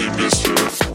be missing.